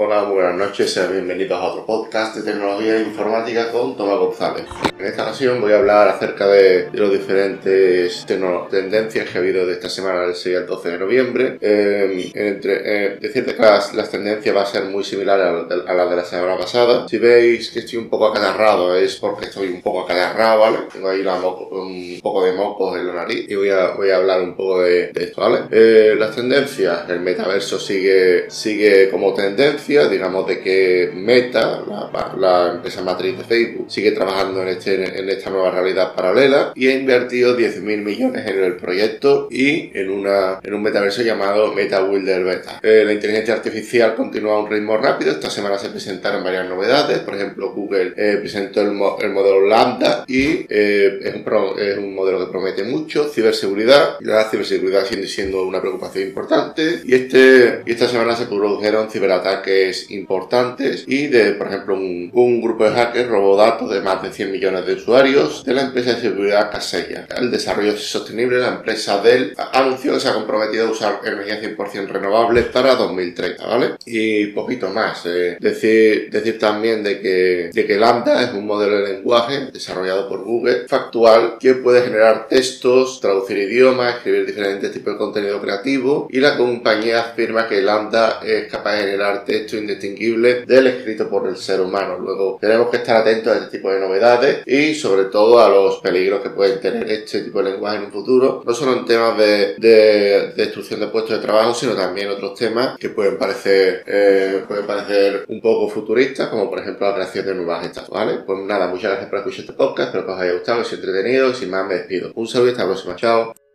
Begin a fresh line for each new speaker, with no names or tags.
Hola, buenas noches, sean bienvenidos a otro podcast de tecnología e informática con Tomás González. En esta ocasión voy a hablar acerca de, los diferentes tendencias que ha habido de esta semana del 6 al 12 de noviembre. Eh, entre, eh, decirte que las, tendencias va a ser muy similar a, las de la semana pasada. Si veis que estoy un poco acatarrado es porque estoy un poco acatarrado, ¿vale? Tengo ahí un poco de mocos en la nariz y voy a, voy a hablar un poco de, esto, ¿vale? Eh, las tendencias, el metaverso sigue, sigue como tendencia digamos, de que Meta, la, empresa matriz de Facebook, sigue trabajando en, este, en esta nueva realidad paralela y ha invertido 10.000 millones en el proyecto y en, una, en un metaverso llamado Meta Wilder Beta. Eh, la inteligencia artificial continúa a un ritmo rápido. Esta semana se presentaron varias novedades. Por ejemplo, Google eh, presentó el, modelo Lambda y eh, es, un es, un modelo que promete mucho. Ciberseguridad. La ciberseguridad sigue siendo una preocupación importante. Y, este, y esta semana se produjeron ciberataques importantes y de, por ejemplo, un, grupo de hackers robó datos de más de 100 millones de usuarios de la empresa de seguridad Kaseya. El desarrollo sostenible, la empresa Dell anunció que se ha comprometido a usar energía 100% renovable para 2030, ¿vale? Y poquito más. Eh. Decir, decir también de que, de que Lambda es un modelo de lenguaje desarrollado por Google factual que puede generar textos, traducir idiomas, escribir diferentes tipos de contenido creativo y la compañía afirma que Lambda es capaz de generar textos indistinguible del escrito por el ser humano. Luego tenemos que estar atentos a este tipo de novedades y sobre todo a los peligros que pueden tener este tipo de lenguaje en un futuro, no solo en temas de, destrucción de puestos de trabajo, sino también otros temas que pueden parecer, eh, pueden parecer un poco futuristas, como por ejemplo la creación de nuevas estados, ¿vale? Pues nada, muchas gracias por escuchar este podcast, espero que os haya gustado, que os haya entretenido y sin más me despido. Un saludo y hasta la próxima, chao.